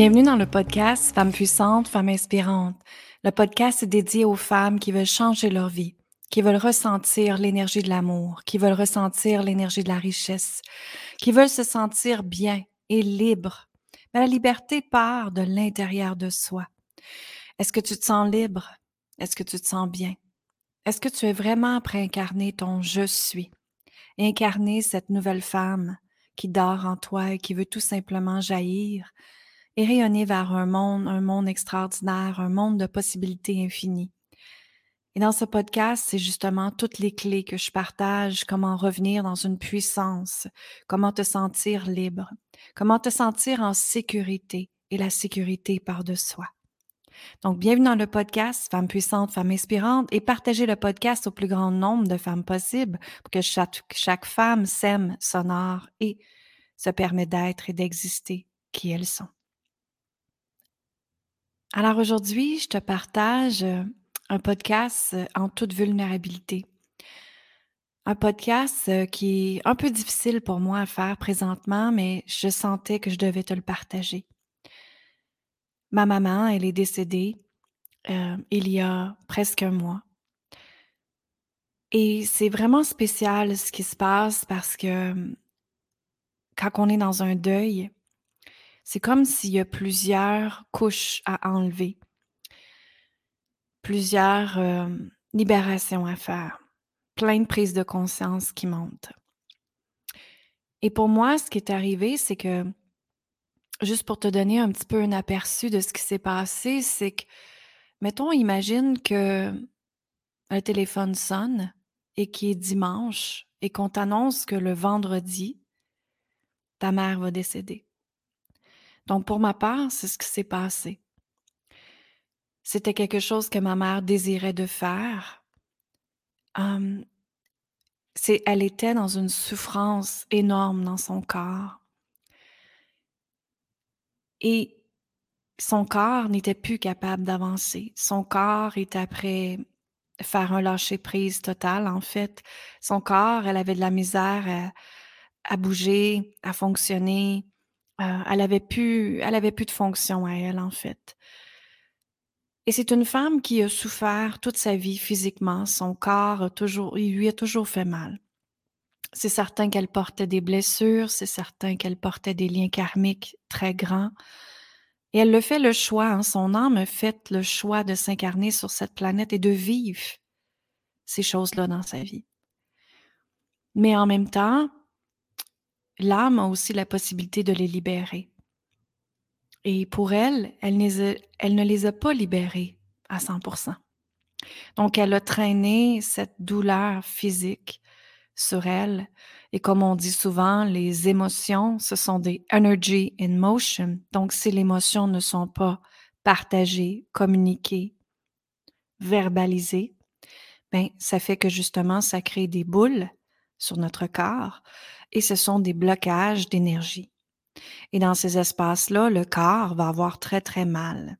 Bienvenue dans le podcast Femmes puissantes, Femmes inspirantes. Le podcast est dédié aux femmes qui veulent changer leur vie, qui veulent ressentir l'énergie de l'amour, qui veulent ressentir l'énergie de la richesse, qui veulent se sentir bien et libre. Mais la liberté part de l'intérieur de soi. Est-ce que tu te sens libre? Est-ce que tu te sens bien? Est-ce que tu es vraiment prêt à incarner ton je suis? Incarner cette nouvelle femme qui dort en toi et qui veut tout simplement jaillir et rayonner vers un monde, un monde extraordinaire, un monde de possibilités infinies. Et dans ce podcast, c'est justement toutes les clés que je partage, comment revenir dans une puissance, comment te sentir libre, comment te sentir en sécurité et la sécurité par de soi. Donc, bienvenue dans le podcast Femmes puissantes, Femmes inspirantes et partagez le podcast au plus grand nombre de femmes possible pour que chaque, chaque femme s'aime, s'honore et se permet d'être et d'exister qui elles sont. Alors aujourd'hui, je te partage euh, un podcast euh, en toute vulnérabilité. Un podcast euh, qui est un peu difficile pour moi à faire présentement, mais je sentais que je devais te le partager. Ma maman, elle est décédée il y a presque un mois. Et c'est vraiment spécial ce qui se passe parce que quand on est dans un deuil, c'est comme s'il y a plusieurs couches à enlever, plusieurs euh, libérations à faire, plein de prises de conscience qui montent. Et pour moi, ce qui est arrivé, c'est que, juste pour te donner un petit peu un aperçu de ce qui s'est passé, c'est que, mettons, imagine que un téléphone sonne et qu'il est dimanche et qu'on t'annonce que le vendredi, ta mère va décéder. Donc, pour ma part, c'est ce qui s'est passé. C'était quelque chose que ma mère désirait de faire. c'est, elle était dans une souffrance énorme dans son corps. Et son corps n'était plus capable d'avancer. Son corps était après faire un lâcher-prise total, en fait. Son corps, elle avait de la misère à bouger, à fonctionner. Euh, elle avait plus elle avait plus de fonction à elle, en fait. Et c'est une femme qui a souffert toute sa vie physiquement. Son corps a toujours il lui a toujours fait mal. C'est certain qu'elle portait des blessures, c'est certain qu'elle portait des liens karmiques très grands. Et elle le fait le choix, hein, son âme a fait le choix de s'incarner sur cette planète et de vivre ces choses-là dans sa vie. Mais en même temps, l'âme a aussi la possibilité de les libérer. Et pour elle, elle, ne les a pas libérés à 100%. Donc, elle a traîné cette douleur physique sur elle. Et comme on dit souvent, les émotions, ce sont des energy in motion. Donc, si les émotions ne sont pas partagées, communiquées, verbalisées, ben, ça fait que justement, ça crée des boules sur notre corps et ce sont des blocages d'énergie. Et dans ces espaces-là, le corps va avoir très, très mal.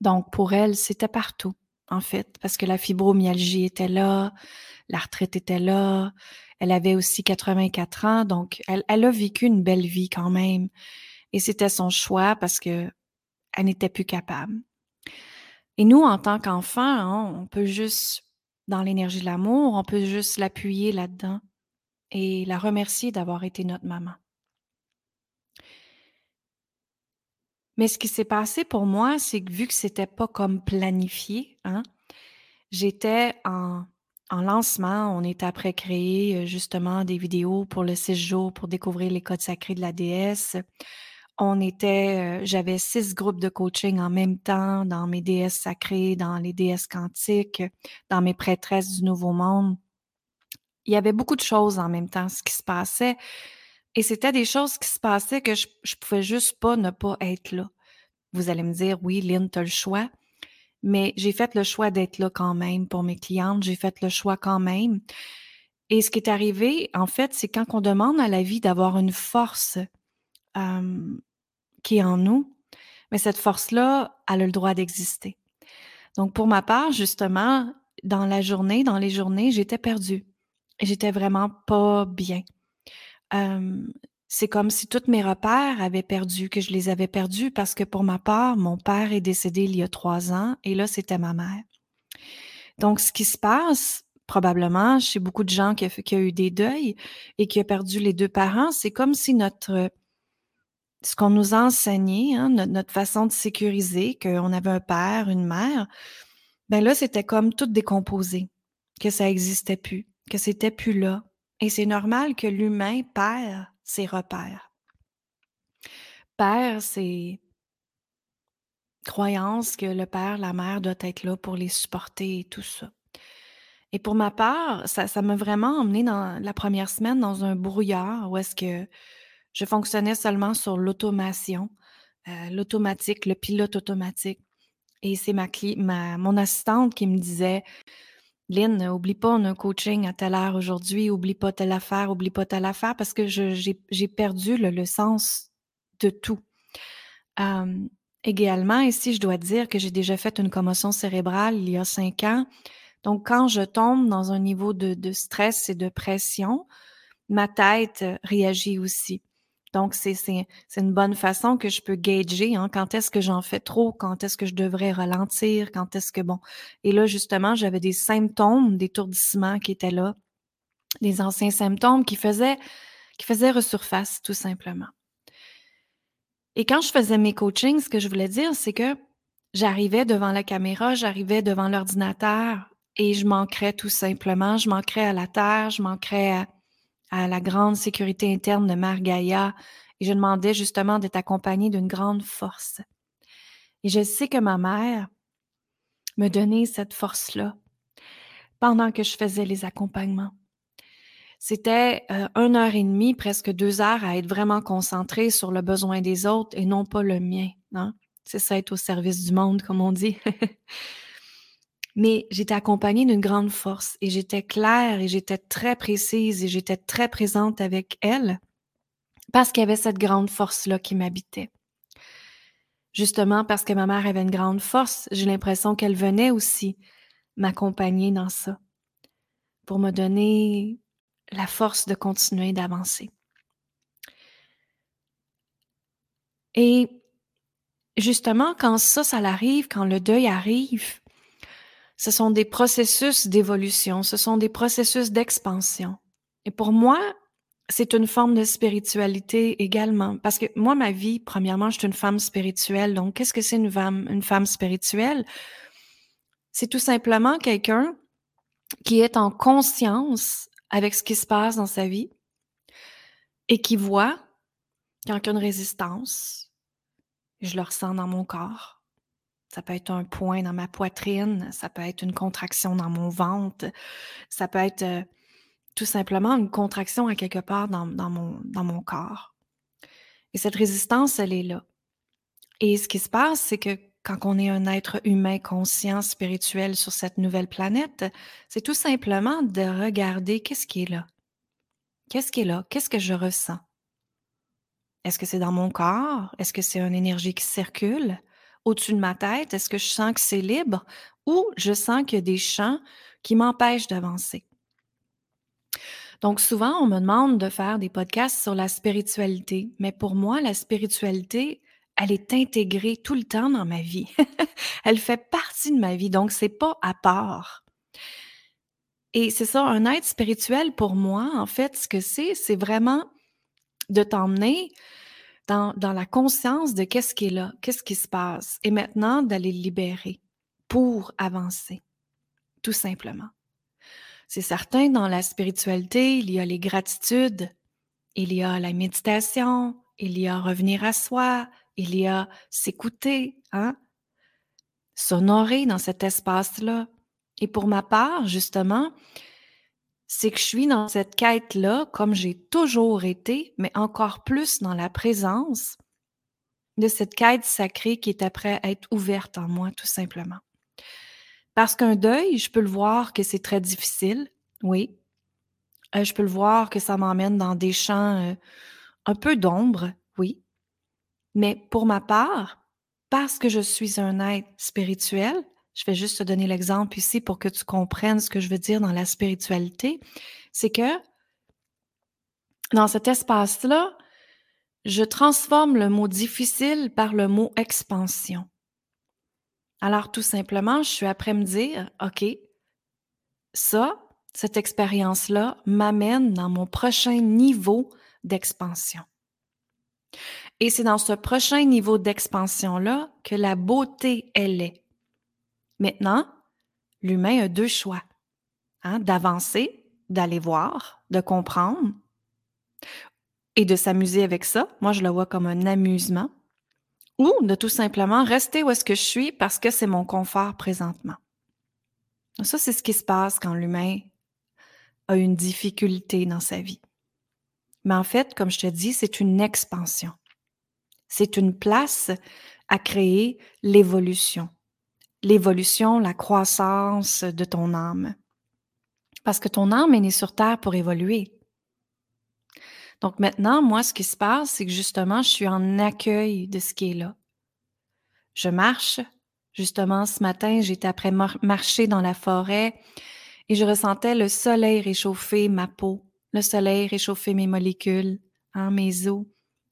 Donc, pour elle, c'était partout, en fait, parce que la fibromyalgie était là, la retraite était là, elle avait aussi 84 ans, donc elle, elle a vécu une belle vie quand même. Et c'était son choix parce que elle n'était plus capable. Et nous, en tant qu'enfants, hein, on peut juste, dans l'énergie de l'amour, on peut juste l'appuyer là-dedans et la remercier d'avoir été notre maman. Mais ce qui s'est passé pour moi, c'est que vu que c'était pas comme planifié, hein, j'étais en, en lancement. On était après créer euh, justement des vidéos pour le six jours pour découvrir les codes sacrés de la déesse. On était, euh, j'avais six groupes de coaching en même temps dans mes déesses sacrées, dans les déesses quantiques, dans mes prêtresses du Nouveau Monde il y avait beaucoup de choses en même temps, ce qui se passait. Et c'était des choses qui se passaient que je, je pouvais juste pas ne pas être là. Vous allez me dire, oui, Lynn, tu as le choix. Mais j'ai fait le choix d'être là quand même pour mes clientes. J'ai fait le choix quand même. Et ce qui est arrivé, en fait, c'est quand on demande à la vie d'avoir une force qui est en nous, mais cette force-là, elle a le droit d'exister. Donc, pour ma part, justement, dans la journée, dans les journées, j'étais perdue. J'étais vraiment pas bien. C'est comme si tous mes repères avaient perdu, que je les avais perdus parce que pour ma part, mon père est décédé il y a trois ans et là, c'était ma mère. Donc, ce qui se passe, probablement, chez beaucoup de gens qui ont eu des deuils et qui ont perdu les deux parents, c'est comme si notre ce qu'on nous a enseigné, hein, notre, façon de sécuriser, qu'on avait un père, une mère, ben là, c'était comme tout décomposé, que ça n'existait plus, que c'était plus là. Et c'est normal que l'humain perd ses repères. Perd ses croyances que le père, la mère doit être là pour les supporter et tout ça. Et pour ma part, ça, m'a vraiment emmené dans la première semaine dans un brouillard où est-ce que je fonctionnais seulement sur l'automation, euh, l'automatique, le pilote automatique. Et c'est ma, ma mon assistante qui me disait Lynn, oublie pas, on a un coaching à telle heure aujourd'hui, oublie pas telle affaire, oublie pas telle affaire, parce que j'ai perdu le, sens de tout. également, ici, je dois dire que j'ai déjà fait une commotion cérébrale il y a cinq ans. Donc, quand je tombe dans un niveau de, de stress et de pression, ma tête réagit aussi. Donc, c'est une bonne façon que je peux gager hein, quand est-ce que j'en fais trop, quand est-ce que je devrais ralentir, quand est-ce que bon. Et là, justement, j'avais des symptômes d'étourdissement qui étaient là, des anciens symptômes qui faisaient, qui faisaient resurface, tout simplement. Et quand je faisais mes coachings, ce que je voulais dire, c'est que j'arrivais devant la caméra, j'arrivais devant l'ordinateur et je manquerais tout simplement, je manquerais à la terre, je manquerais à à la grande sécurité interne de Mère Gaïa et je demandais justement d'être accompagnée d'une grande force. Et je sais que ma mère me donnait cette force-là pendant que je faisais les accompagnements. C'était euh, une heure et demie, presque deux heures à être vraiment concentrée sur le besoin des autres et non pas le mien. Hein. C'est ça être au service du monde, comme on dit. Mais j'étais accompagnée d'une grande force et j'étais claire et j'étais très précise et j'étais très présente avec elle parce qu'il y avait cette grande force-là qui m'habitait. Justement parce que ma mère avait une grande force, j'ai l'impression qu'elle venait aussi m'accompagner dans ça pour me donner la force de continuer d'avancer. Et justement, quand ça, ça arrive, quand le deuil arrive, ce sont des processus d'évolution, ce sont des processus d'expansion. Et pour moi, c'est une forme de spiritualité également. Parce que moi, ma vie, premièrement, je suis une femme spirituelle. Donc, qu'est-ce que c'est une femme, une femme spirituelle? C'est tout simplement quelqu'un qui est en conscience avec ce qui se passe dans sa vie et qui voit quand il y a une résistance, je le ressens dans mon corps, ça peut être un point dans ma poitrine, ça peut être une contraction dans mon ventre, ça peut être euh, tout simplement une contraction à quelque part dans, mon, dans mon corps. Et cette résistance, elle est là. Et ce qui se passe, c'est que quand on est un être humain conscient, spirituel sur cette nouvelle planète, c'est tout simplement de regarder qu'est-ce qui est là. Qu'est-ce qui est là? Qu'est-ce que je ressens? Est-ce que c'est dans mon corps? Est-ce que c'est une énergie qui circule? Au-dessus de ma tête? Est-ce que je sens que c'est libre ou je sens qu'il y a des champs qui m'empêchent d'avancer? Donc souvent, on me demande de faire des podcasts sur la spiritualité, mais pour moi, la spiritualité, elle est intégrée tout le temps dans ma vie. elle fait partie de ma vie, donc c'est pas à part. Et c'est ça, un être spirituel pour moi, en fait, ce que c'est, c'est vraiment de t'emmener dans, la conscience de qu'est-ce qui est là, qu'est-ce qui se passe, et maintenant d'aller le libérer pour avancer, tout simplement. C'est certain, dans la spiritualité, il y a les gratitudes, il y a la méditation, il y a revenir à soi, il y a s'écouter, hein? s'honorer dans cet espace-là. Et pour ma part, justement, c'est que je suis dans cette quête-là, comme j'ai toujours été, mais encore plus dans la présence de cette quête sacrée qui est après être ouverte en moi, tout simplement. Parce qu'un deuil, je peux le voir que c'est très difficile, oui. Euh, je peux le voir que ça m'emmène dans des champs euh, un peu d'ombre, oui. Mais pour ma part, parce que je suis un être spirituel, je vais juste te donner l'exemple ici pour que tu comprennes ce que je veux dire dans la spiritualité, c'est que dans cet espace-là, je transforme le mot difficile par le mot expansion. Alors tout simplement, je suis après me dire, OK, ça, cette expérience-là m'amène dans mon prochain niveau d'expansion. Et c'est dans ce prochain niveau d'expansion-là que la beauté, elle est. Maintenant, l'humain a deux choix. Hein, d'avancer, d'aller voir, de comprendre et de s'amuser avec ça. Moi, je le vois comme un amusement. Ou de tout simplement rester où est-ce que je suis parce que c'est mon confort présentement. Ça, c'est ce qui se passe quand l'humain a une difficulté dans sa vie. Mais en fait, comme je te dis, c'est une expansion. C'est une place à créer l'évolution. L'évolution, la croissance de ton âme. Parce que ton âme est née sur Terre pour évoluer. Donc maintenant, moi, ce qui se passe, c'est que justement, je suis en accueil de ce qui est là. Je marche. Justement, ce matin, j'étais après marcher dans la forêt et je ressentais le soleil réchauffer ma peau, le soleil réchauffer mes molécules, hein, mes os.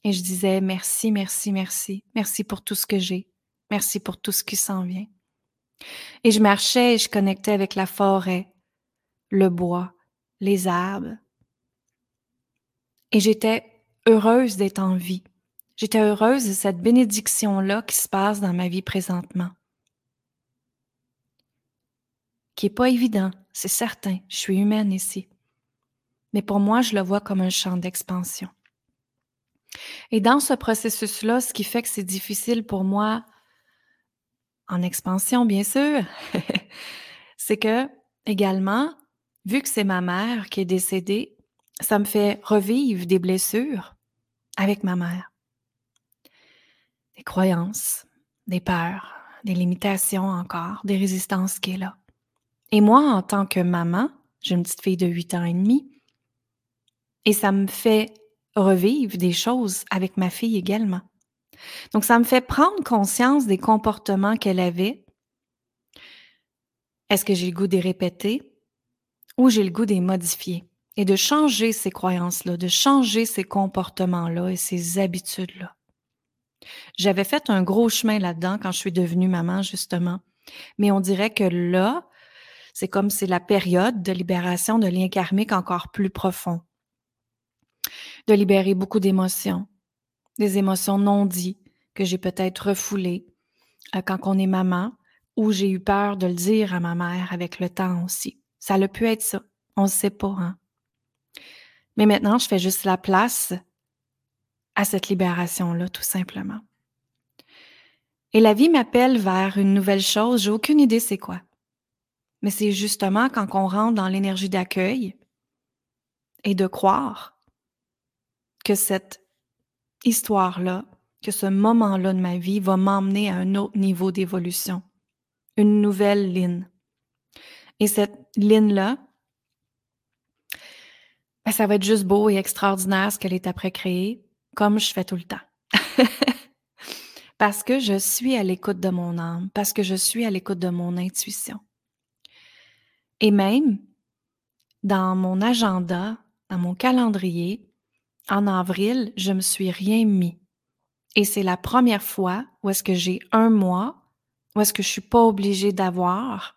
Et je disais merci, merci, merci, merci pour tout ce que j'ai, merci pour tout ce qui s'en vient. Et je marchais et je connectais avec la forêt, le bois, les arbres. Et j'étais heureuse d'être en vie. J'étais heureuse de cette bénédiction-là qui se passe dans ma vie présentement. Qui est pas évident, c'est certain, je suis humaine ici. Mais pour moi, je le vois comme un champ d'expansion. Et dans ce processus-là, ce qui fait que c'est difficile pour moi, en expansion bien sûr, c'est que également, vu que c'est ma mère qui est décédée, ça me fait revivre des blessures avec ma mère. Des croyances, des peurs, des limitations encore, des résistances qui est là. Et moi, en tant que maman, j'ai une petite fille de 8 ans et demi, et ça me fait revivre des choses avec ma fille également. Donc, ça me fait prendre conscience des comportements qu'elle avait. Est-ce que j'ai le goût de répéter ou j'ai le goût de modifier? Et de changer ces croyances-là, de changer ces comportements-là et ces habitudes-là. J'avais fait un gros chemin là-dedans quand je suis devenue maman, justement. Mais on dirait que là, c'est comme c'est la période de libération de liens karmiques encore plus profond. De libérer beaucoup d'émotions, des émotions non dites que j'ai peut-être refoulées euh, quand on est maman ou j'ai eu peur de le dire à ma mère avec le temps aussi. Ça a pu être ça. On ne sait pas, hein? Mais maintenant, je fais juste la place à cette libération-là, tout simplement. Et la vie m'appelle vers une nouvelle chose, j'ai aucune idée c'est quoi. Mais c'est justement quand on rentre dans l'énergie d'accueil et de croire que cette histoire-là, que ce moment-là de ma vie va m'emmener à un autre niveau d'évolution, une nouvelle ligne. Et cette ligne-là, ben, ça va être juste beau et extraordinaire ce qu'elle est après créée, comme je fais tout le temps. parce que je suis à l'écoute de mon âme, parce que je suis à l'écoute de mon intuition. Et même dans mon agenda, dans mon calendrier, en avril, je me suis rien mis. Et c'est la première fois où est-ce que j'ai un mois, où est-ce que je suis pas obligée d'avoir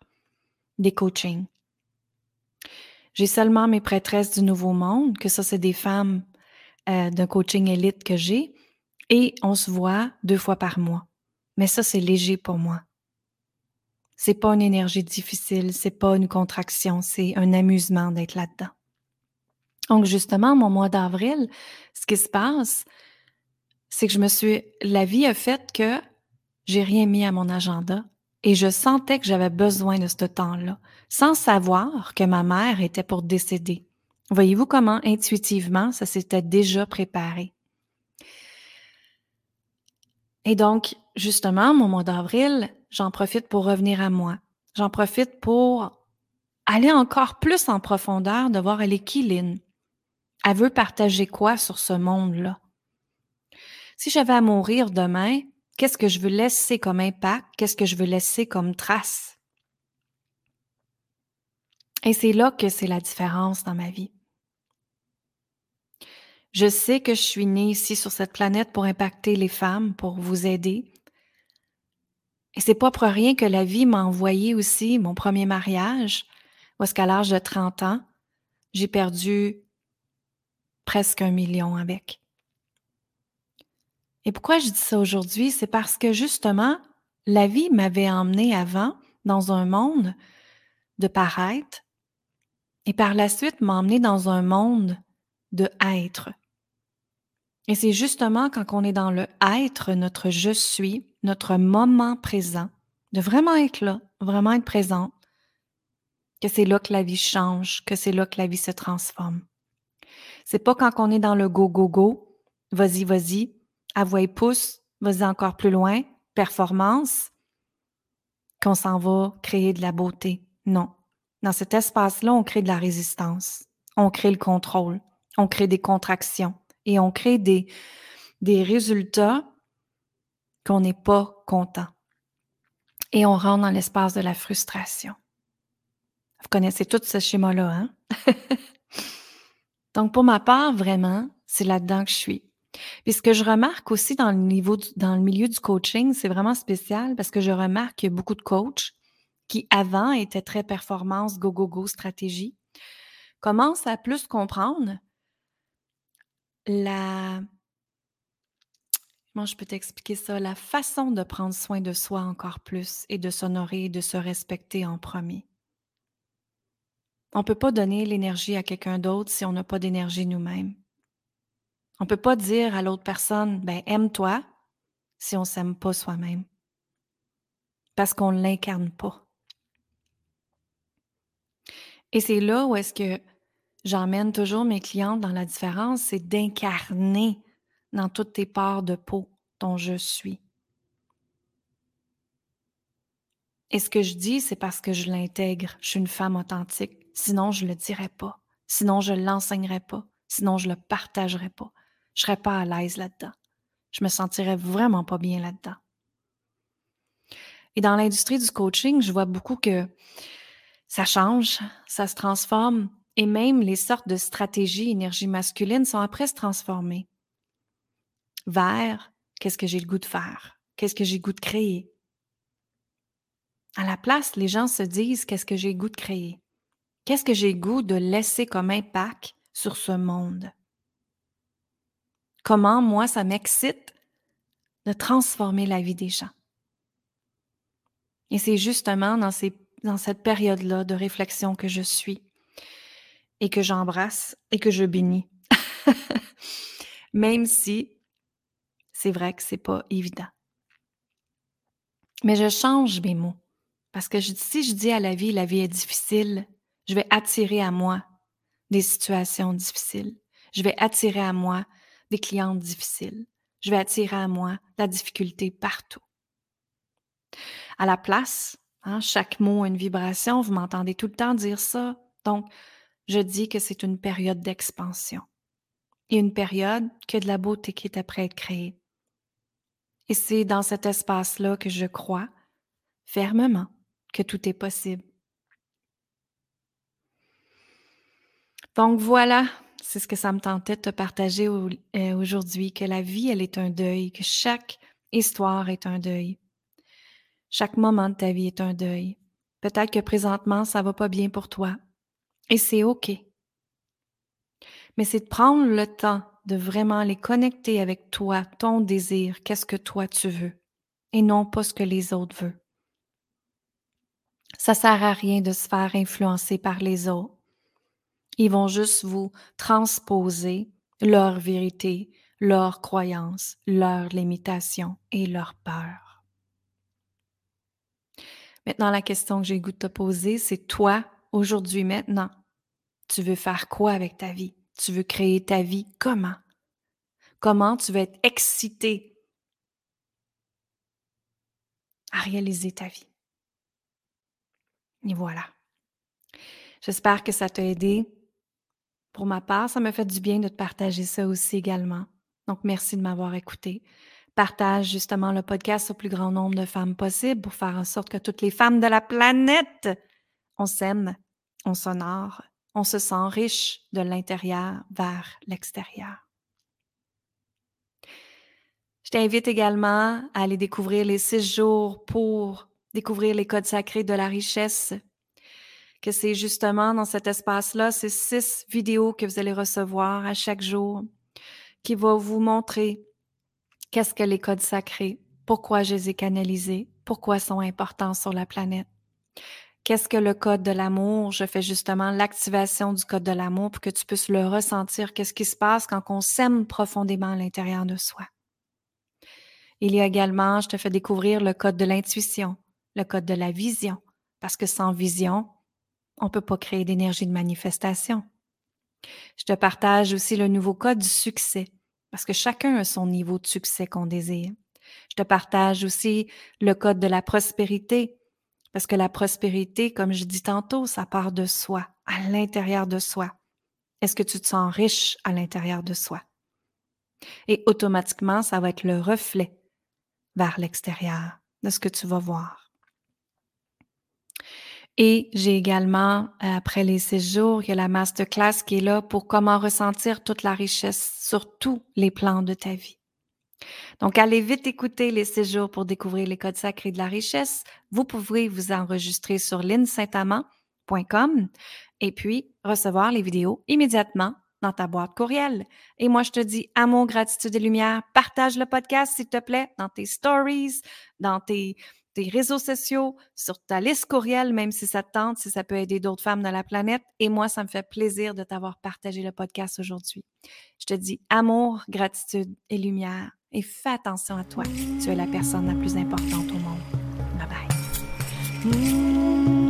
des coachings. J'ai seulement mes prêtresses du Nouveau Monde, que ça, c'est des femmes euh, d'un coaching élite que j'ai, et on se voit deux fois par mois. Mais ça, c'est léger pour moi. C'est pas une énergie difficile, c'est pas une contraction, c'est un amusement d'être là-dedans. Donc, justement, mon mois d'avril, ce qui se passe, c'est que je me suis, la vie a fait que j'ai rien mis à mon agenda et je sentais que j'avais besoin de ce temps-là, sans savoir que ma mère était pour décéder. Voyez-vous comment intuitivement ça s'était déjà préparé? Et donc, justement, mon mois d'avril, j'en profite pour revenir à moi. J'en profite pour aller encore plus en profondeur, de voir elle? Elle veut partager quoi sur ce monde-là? Si j'avais à mourir demain, qu'est-ce que je veux laisser comme impact? Qu'est-ce que je veux laisser comme trace? Et c'est là que c'est la différence dans ma vie. Je sais que je suis née ici sur cette planète pour impacter les femmes, pour vous aider. Et c'est pas pour rien que la vie m'a envoyé aussi mon premier mariage, est-ce qu'à l'âge de 30 ans, j'ai perdu presque un million avec. Et pourquoi je dis ça aujourd'hui? C'est parce que justement, la vie m'avait emmené avant dans un monde de paraître et par la suite m'a emmené dans un monde de être. Et c'est justement quand on est dans le être, notre je suis, notre moment présent, de vraiment être là, vraiment être présent, que c'est là que la vie change, que c'est là que la vie se transforme. C'est pas quand on est dans le go, go, go, vas-y, vas-y, et pousse, vas-y encore plus loin, performance, qu'on s'en va créer de la beauté. Non. Dans cet espace-là, on crée de la résistance, on crée le contrôle, on crée des contractions, et on crée des, des résultats qu'on n'est pas content. Et on rentre dans l'espace de la frustration. Vous connaissez tout ce schéma-là, hein? Donc, pour ma part, vraiment, c'est là-dedans que je suis. Puis ce que je remarque aussi dans le niveau, dans le milieu du coaching, c'est vraiment spécial parce que je remarque qu'il beaucoup de coachs qui avant étaient très performance, go, go, go, stratégie, commencent à plus comprendre la comment je peux t'expliquer ça? La façon de prendre soin de soi encore plus et de s'honorer et de se respecter en premier. On ne peut pas donner l'énergie à quelqu'un d'autre si on n'a pas d'énergie nous-mêmes. On ne peut pas dire à l'autre personne, ben aime-toi si on ne s'aime pas soi-même. Parce qu'on ne l'incarne pas. Et c'est là où est-ce que j'emmène toujours mes clientes dans la différence, c'est d'incarner dans toutes tes parts de peau ton je suis. Et ce que je dis, c'est parce que je l'intègre. Je suis une femme authentique. Sinon, je le dirais pas. Sinon, je ne l'enseignerais pas. Sinon, je le partagerais pas. Je serais pas à l'aise là-dedans. Je me sentirais vraiment pas bien là-dedans. Et dans l'industrie du coaching, je vois beaucoup que ça change, ça se transforme. Et même les sortes de stratégies énergie masculine sont après se transformer vers qu'est-ce que j'ai le goût de faire, qu'est-ce que j'ai le goût de créer. À la place, les gens se disent qu'est-ce que j'ai le goût de créer, qu'est-ce que j'ai goût de laisser comme impact sur ce monde? Comment moi, ça m'excite de transformer la vie des gens? Et c'est justement dans, ces, dans cette période-là de réflexion que je suis et que j'embrasse et que je bénis. Même si c'est vrai que c'est pas évident. Mais je change mes mots. Parce que si je dis à la vie, la vie est difficile, je vais attirer à moi des situations difficiles. Je vais attirer à moi des clientes difficiles. Je vais attirer à moi la difficulté partout. À la place, hein, chaque mot a une vibration. Vous m'entendez tout le temps dire ça. Donc, je dis que c'est une période d'expansion et une période que de la beauté qui est après être créée. Et c'est dans cet espace-là que je crois fermement que tout est possible. Donc voilà, c'est ce que ça me tentait de te partager euh, aujourd'hui, que la vie, elle est un deuil, que chaque histoire est un deuil. Chaque moment de ta vie est un deuil. Peut-être que présentement, ça va pas bien pour toi. Et c'est OK. Mais c'est de prendre le temps de vraiment les connecter avec toi, ton désir, qu'est-ce que toi tu veux, et non pas ce que les autres veulent. Ça sert à rien de se faire influencer par les autres. Ils vont juste vous transposer leur vérité, leurs croyances, leurs limitations et leurs peurs. Maintenant, la question que j'ai goût de te poser, c'est toi, aujourd'hui, maintenant, tu veux faire quoi avec ta vie? Tu veux créer ta vie comment? Comment tu veux être excité à réaliser ta vie? Et voilà. J'espère que ça t'a aidé. Pour ma part, ça me fait du bien de te partager ça aussi également. Donc, merci de m'avoir écouté. Partage justement le podcast au plus grand nombre de femmes possible pour faire en sorte que toutes les femmes de la planète, on s'aime, on s'honore, on se sent riche de l'intérieur vers l'extérieur. Je t'invite également à aller découvrir les six jours pour découvrir les codes sacrés de la richesse, que c'est justement dans cet espace-là, ces six vidéos que vous allez recevoir à chaque jour qui vont vous montrer qu'est-ce que les codes sacrés, pourquoi je les ai canalisés, pourquoi ils sont importants sur la planète. Qu'est-ce que le code de l'amour? Je fais justement l'activation du code de l'amour pour que tu puisses le ressentir. Qu'est-ce qui se passe quand on s'aime profondément à l'intérieur de soi? Il y a également, je te fais découvrir le code de l'intuition, le code de la vision, parce que sans vision, on ne peut pas créer d'énergie de manifestation. Je te partage aussi le nouveau code du succès, parce que chacun a son niveau de succès qu'on désire. Je te partage aussi le code de la prospérité, parce que la prospérité, comme je dis tantôt, ça part de soi, à l'intérieur de soi. Est-ce que tu te sens riche à l'intérieur de soi? Et automatiquement, ça va être le reflet vers l'extérieur de ce que tu vas voir. Et j'ai également, après les six jours, il y a la masterclass qui est là pour comment ressentir toute la richesse sur tous les plans de ta vie. Donc, allez vite écouter les six jours pour découvrir les codes sacrés de la richesse. Vous pouvez vous enregistrer sur linsaintamant.com et puis recevoir les vidéos immédiatement dans ta boîte courriel. Et moi, je te dis amour, gratitude et lumière. Partage le podcast, s'il te plaît, dans tes stories, dans tes, tes réseaux sociaux, sur ta liste courriel, même si ça te tente, si ça peut aider d'autres femmes de la planète. Et moi, ça me fait plaisir de t'avoir partagé le podcast aujourd'hui. Je te dis amour, gratitude et lumière. Et fais attention à toi. Tu es la personne la plus importante au monde. Bye bye.